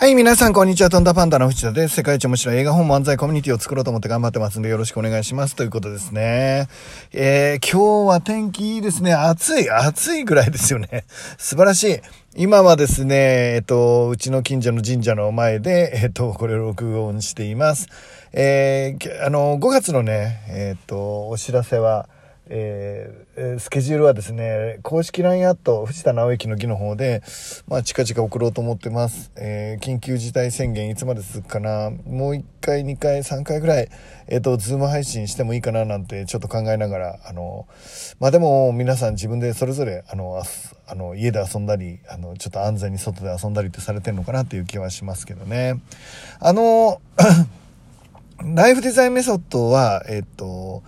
はい、皆さん、こんにちは。トンダパンダの藤田です。世界一面白い映画本漫才コミュニティを作ろうと思って頑張ってますんで、よろしくお願いします。ということですね。えー、今日は天気いいですね。暑い、暑いぐらいですよね。素晴らしい。今はですね、えっと、うちの近所の神社の前で、えっと、これを録音しています。えー、あの、5月のね、えっと、お知らせは、えー、スケジュールはですね、公式 LINE アット、藤田直之の儀の方で、まあ、近々送ろうと思ってます。えー、緊急事態宣言いつまで続くかなもう1回、2回、3回ぐらい、えっ、ー、と、ズーム配信してもいいかななんてちょっと考えながら、あの、まあ、でも皆さん自分でそれぞれ、あの、あの家で遊んだり、あの、ちょっと安全に外で遊んだりってされてるのかなっていう気はしますけどね。あの、ライフデザインメソッドは、えっ、と、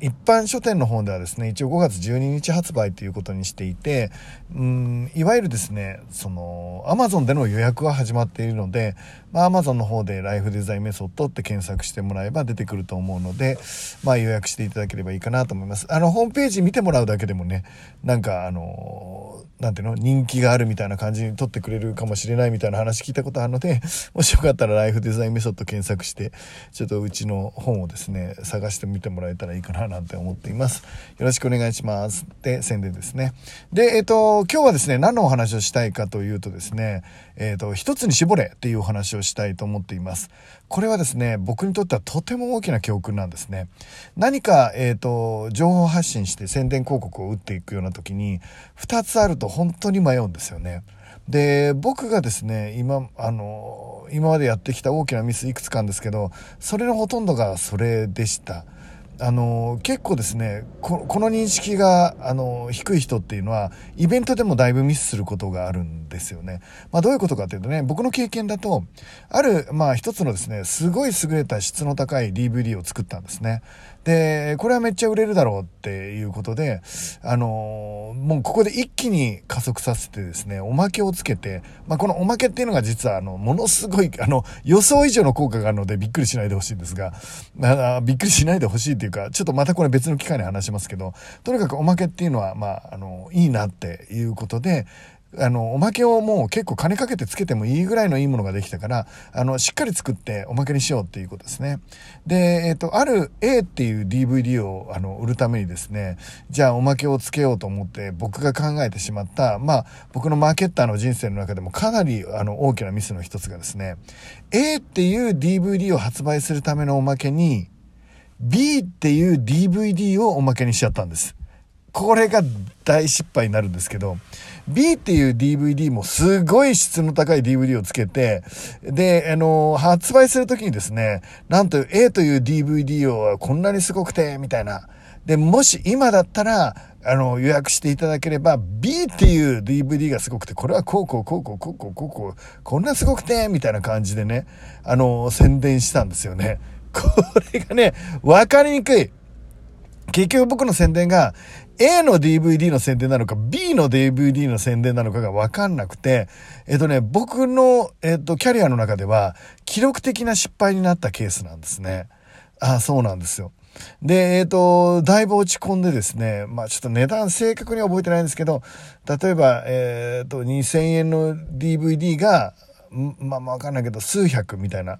一般書店の方ではですね、一応5月12日発売ということにしていて、うん、いわゆるですね、その、アマゾンでの予約は始まっているので、まあ、アマゾンの方でライフデザインメソッドって検索してもらえば出てくると思うので、まあ、予約していただければいいかなと思います。あの、ホームページ見てもらうだけでもね、なんか、あの、なんていうの？人気があるみたいな感じに撮ってくれるかもしれないみたいな話聞いたことあるので、もしよかったらライフデザインメソッド検索して、ちょっとうちの本をですね、探してみてもらえたらいいかななんて思っています。よろしくお願いします。で、宣伝ですね。で、えっ、と、今日はですね、何のお話をしたいかというとですね、えっ、と、一つに絞れっていうお話をしたいと思っています。これはですね、僕にとってはとても大きな教訓なんですね。何か、えっ、と、情報発信して宣伝広告を打っていくような時に、2つあると本当に迷うんですよね。で、僕がですね、今、あの、今までやってきた大きなミスいくつかんですけど、それのほとんどがそれでした。あの結構ですねこの認識があの低い人っていうのはイベントでもだいぶミスすることがあるんですよね。まあ、どういうことかというとね僕の経験だとある、まあ、一つのですねすごい優れた質の高い DVD を作ったんですね。でこれはめっちゃ売れるだろうっていうことであのもうここで一気に加速させてですねおまけをつけて、まあ、このおまけっていうのが実はあのものすごいあの予想以上の効果があるのでびっくりしないでほしいんですがびっくりしないでほしいっていうか、ちょっとまたこれ別の機会に話しますけど、とにかくおまけっていうのは、まあ、あの、いいなっていうことで、あの、おまけをもう結構金かけてつけてもいいぐらいのいいものができたから、あの、しっかり作っておまけにしようっていうことですね。で、えっ、と、ある A っていう DVD を、あの、売るためにですね、じゃあおまけをつけようと思って僕が考えてしまった、まあ、僕のマーケッターの人生の中でもかなり、あの、大きなミスの一つがですね、A っていう DVD を発売するためのおまけに、B っていう DVD をおまけにしちゃったんです。これが大失敗になるんですけど、B っていう DVD もすごい質の高い DVD をつけて、で、あの、発売するときにですね、なんと A という DVD をこんなにすごくて、みたいな。で、もし今だったら、あの、予約していただければ、B っていう DVD がすごくて、これはこうこうこうこうこうこうこうこう、こんなすごくて、みたいな感じでね、あの、宣伝したんですよね。これがね、わかりにくい。結局僕の宣伝が A の DVD の宣伝なのか B の DVD の宣伝なのかがわかんなくて、えっとね、僕の、えっと、キャリアの中では記録的な失敗になったケースなんですね。ああ、そうなんですよ。で、えっ、と、だいぶ落ち込んでですね、まあちょっと値段正確には覚えてないんですけど、例えば、えっ、と、2000円の DVD が、まあまあわかんないけど、数百みたいな、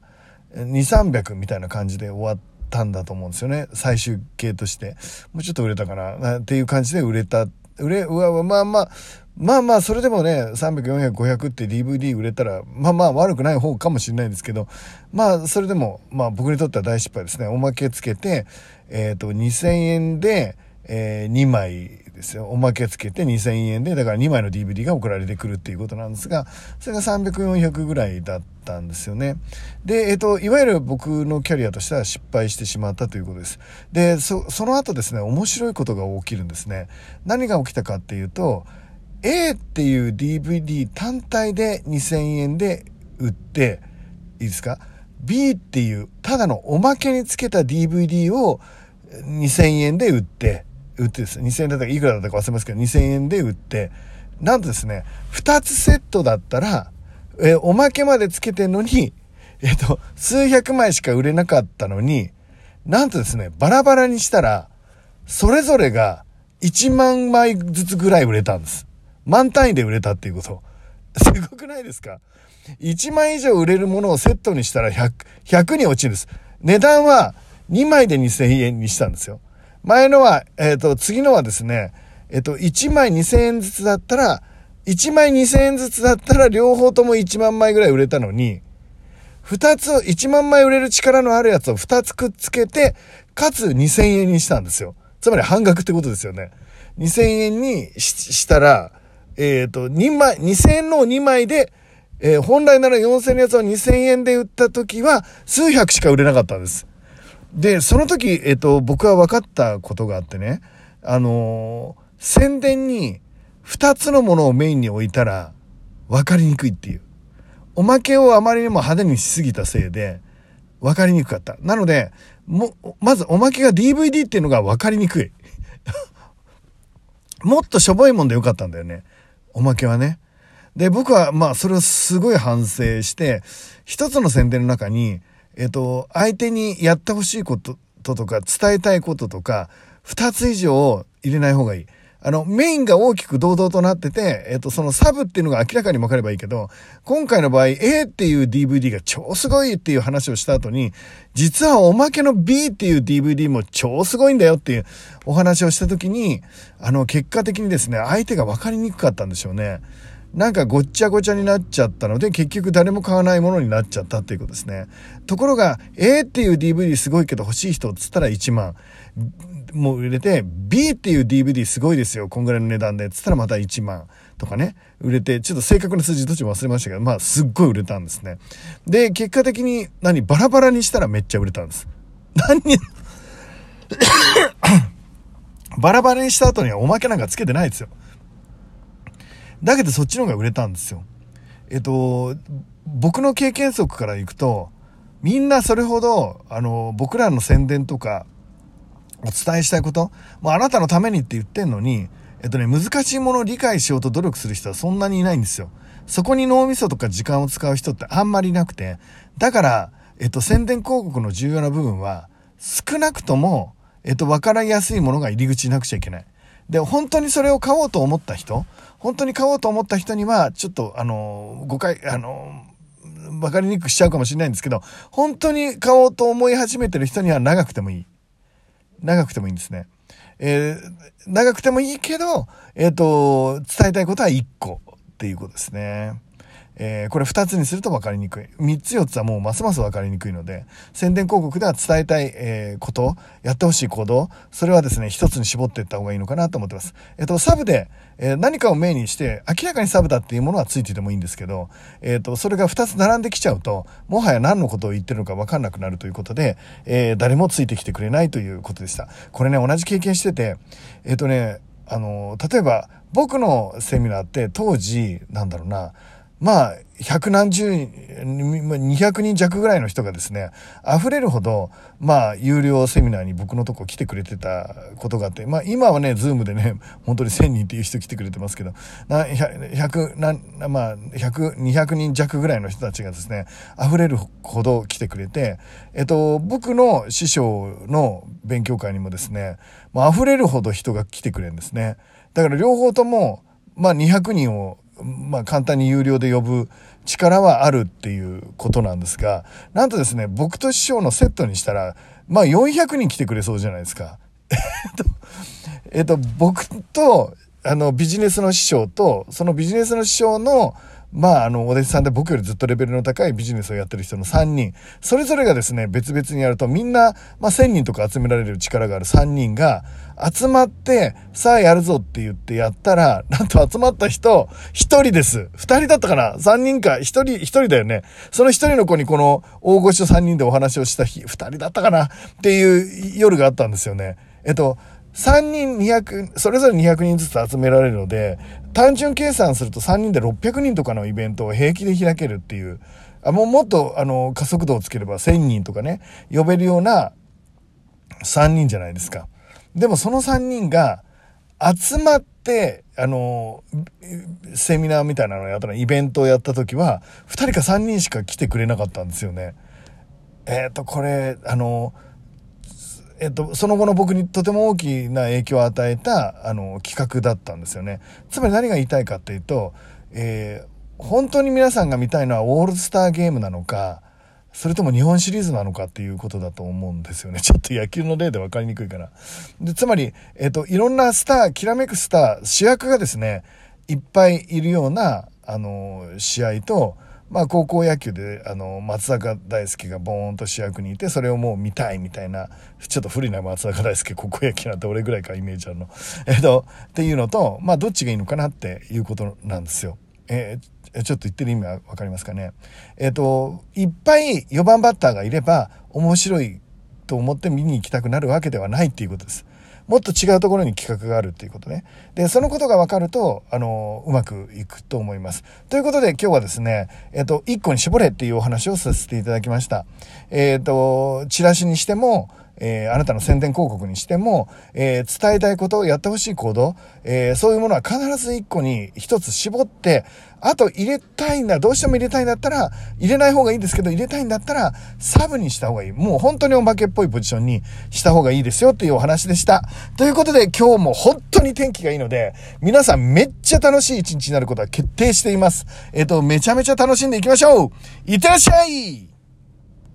2300みたいな感じで終わってたんだと思うんですよね。最終形として。もうちょっと売れたかな。っていう感じで売れた。売れうわまあまあまあまあそれでもね300400500って DVD 売れたらまあまあ悪くない方かもしれないですけどまあそれでもまあ僕にとっては大失敗ですね。おまけつけてえっ、ー、と2000円で、えー、2枚ですよ。おまけつけて2000円で、だから2枚の DVD が送られてくるっていうことなんですが、それが300、400ぐらいだったんですよね。で、えっ、と、いわゆる僕のキャリアとしては失敗してしまったということです。で、そ、その後ですね、面白いことが起きるんですね。何が起きたかっていうと、A っていう DVD 単体で2000円で売って、いいですか ?B っていうただのおまけにつけた DVD を2000円で売って、売ってですね、2000円だったかいくらだったか忘れますけど、2000円で売って、なんとですね、2つセットだったら、えおまけまでつけてんのに、えっ、と、数百枚しか売れなかったのに、なんとですね、バラバラにしたら、それぞれが1万枚ずつぐらい売れたんです。万単位で売れたっていうこと。すごくないですか ?1 万以上売れるものをセットにしたら 100, 100に落ちるんです。値段は2枚で2000円にしたんですよ。前のは、えっ、と、次のはですね、えっ、と、1枚2000円ずつだったら、1枚2000円ずつだったら両方とも1万枚ぐらい売れたのに、2つを、1万枚売れる力のあるやつを2つくっつけて、かつ2000円にしたんですよ。つまり半額ってことですよね。2000円にしたら、えっ、ー、と、2枚、2000円の2枚で、えー、本来なら4000円のやつを2000円で売った時は、数百しか売れなかったんです。で、その時、えっ、と、僕は分かったことがあってね、あの宣伝に2つのものをメインに置いたら分かりにくいっていう。おまけをあまりにも派手にしすぎたせいで分かりにくかった。なので、も、まずおまけが DVD っていうのが分かりにくい。もっとしょぼいもんでよかったんだよね。おまけはね。で、僕はまあそれをすごい反省して、一つの宣伝の中に、えっと、相手にやってほしいこととか伝えたいこととか、二つ以上入れない方がいい。あの、メインが大きく堂々となってて、えっと、そのサブっていうのが明らかに分かればいいけど、今回の場合 A っていう DVD が超すごいっていう話をした後に、実はおまけの B っていう DVD も超すごいんだよっていうお話をした時に、あの、結果的にですね、相手が分かりにくかったんでしょうね。なんかごっちゃごちゃになっちゃったので、結局誰も買わないものになっちゃったっていうことですね。ところが、A っていう DVD すごいけど欲しい人っつったら1万。もう売れて、B っていう DVD すごいですよ。こんぐらいの値段でっ。つったらまた1万とかね。売れて、ちょっと正確な数字どっちも忘れましたけど、まあすっごい売れたんですね。で、結果的に何バラバラにしたらめっちゃ売れたんです。何バラバラにした後にはおまけなんかつけてないですよ。だけどそっちの方が売れたんですよ。えっと、僕の経験則からいくと、みんなそれほど、あの、僕らの宣伝とか、お伝えしたいこと、もうあなたのためにって言ってんのに、えっとね、難しいものを理解しようと努力する人はそんなにいないんですよ。そこに脳みそとか時間を使う人ってあんまりなくて、だから、えっと、宣伝広告の重要な部分は、少なくとも、えっと、分かりやすいものが入り口になくちゃいけない。で、本当にそれを買おうと思った人、本当に買おうと思った人には、ちょっと、あの、誤解、あの、わかりにくくしちゃうかもしれないんですけど、本当に買おうと思い始めてる人には長くてもいい。長くてもいいんですね。えー、長くてもいいけど、えっ、ー、と、伝えたいことは1個っていうことですね。えー、これ2つにすると分かりにくい。3つ4つはもうますます分かりにくいので、宣伝広告では伝えたい、えー、こと、やってほしい行動、それはですね、1つに絞っていった方がいいのかなと思ってます。えっ、ー、と、サブで、え何かをメインにして、明らかにサブだっていうものはついててもいいんですけど、えっ、と、それが2つ並んできちゃうと、もはや何のことを言ってるのか分かんなくなるということで、え誰もついてきてくれないということでした。これね、同じ経験してて、えっ、とね、あの、例えば、僕のセミナーって当時、なんだろうな、まあ、百何十人、200人弱ぐらいの人がですね、溢れるほど、まあ、有料セミナーに僕のとこ来てくれてたことがあって、まあ、今はね、ズームでね、本当に1000人っていう人来てくれてますけど、な100、なまあ、100、200人弱ぐらいの人たちがですね、溢れるほど来てくれて、えっと、僕の師匠の勉強会にもですね、まあ、溢れるほど人が来てくれるんですね。だから両方とも、まあ、200人をまあ、簡単に有料で呼ぶ力はあるっていうことなんですが、なんとですね、僕と師匠のセットにしたら、まあ400人来てくれそうじゃないですか。えっと、えっと、僕と、あの、ビジネスの師匠と、そのビジネスの師匠の、まあ、あの、お弟子さんで僕よりずっとレベルの高いビジネスをやってる人の3人、それぞれがですね、別々にやると、みんな、まあ、1000人とか集められる力がある3人が、集まって、さあやるぞって言ってやったら、なんと集まった人、1人です。2人だったかな ?3 人か、1人、1人だよね。その1人の子にこの、大御所3人でお話をした日、2人だったかな？っていう夜があったんですよね。えっと、3人200、それぞれ200人ずつ集められるので、単純計算すると3人で600人とかのイベントを平気で開けるっていう、あもうもっとあの加速度をつければ1000人とかね、呼べるような3人じゃないですか。でもその3人が集まって、あの、セミナーみたいなのをやったら、イベントをやった時は、2人か3人しか来てくれなかったんですよね。えっ、ー、と、これ、あの、えっと、その後の僕にとても大きな影響を与えた、あの、企画だったんですよね。つまり何が言いたいかっていうと、えー、本当に皆さんが見たいのはオールスターゲームなのか、それとも日本シリーズなのかっていうことだと思うんですよね。ちょっと野球の例で分かりにくいかな。で、つまり、えっ、と、いろんなスター、きらめくスター、主役がですね、いっぱいいるような、あの、試合と、まあ、高校野球で、あの、松坂大輔がボーンと主役にいて、それをもう見たいみたいな、ちょっと古いな松坂大輔、高校野球なんて俺ぐらいかイメージあるの。えっと、っていうのと、まあ、どっちがいいのかなっていうことなんですよ。えー、ちょっと言ってる意味はわかりますかね。えっ、と、いっぱい4番バッターがいれば、面白いと思って見に行きたくなるわけではないっていうことです。もっと違うところに企画があるっていうことね。で、そのことが分かると、あの、うまくいくと思います。ということで今日はですね、えっ、と、1個に絞れっていうお話をさせていただきました。えっ、と、チラシにしても、えー、あなたの宣伝広告にしても、えー、伝えたいこと、やってほしい行動、えー、そういうものは必ず一個に一つ絞って、あと入れたいんだ、どうしても入れたいんだったら、入れない方がいいですけど、入れたいんだったら、サブにした方がいい。もう本当にお化けっぽいポジションにした方がいいですよっていうお話でした。ということで今日も本当に天気がいいので、皆さんめっちゃ楽しい一日になることは決定しています。えっ、と、めちゃめちゃ楽しんでいきましょういってらっしゃい